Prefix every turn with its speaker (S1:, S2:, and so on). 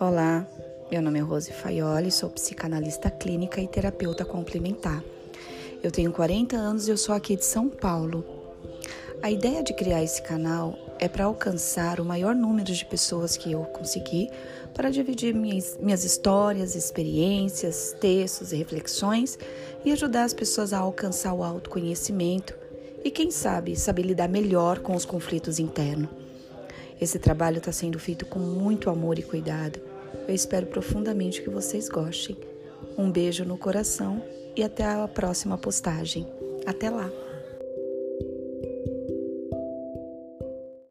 S1: Olá, meu nome é Rose Faioli, sou psicanalista clínica e terapeuta complementar. Eu tenho 40 anos e eu sou aqui de São Paulo. A ideia de criar esse canal é para alcançar o maior número de pessoas que eu conseguir para dividir minhas, minhas histórias, experiências, textos e reflexões e ajudar as pessoas a alcançar o autoconhecimento e, quem sabe, saber lidar melhor com os conflitos internos. Esse trabalho está sendo feito com muito amor e cuidado. Eu espero profundamente que vocês gostem. Um beijo no coração e até a próxima postagem. Até lá!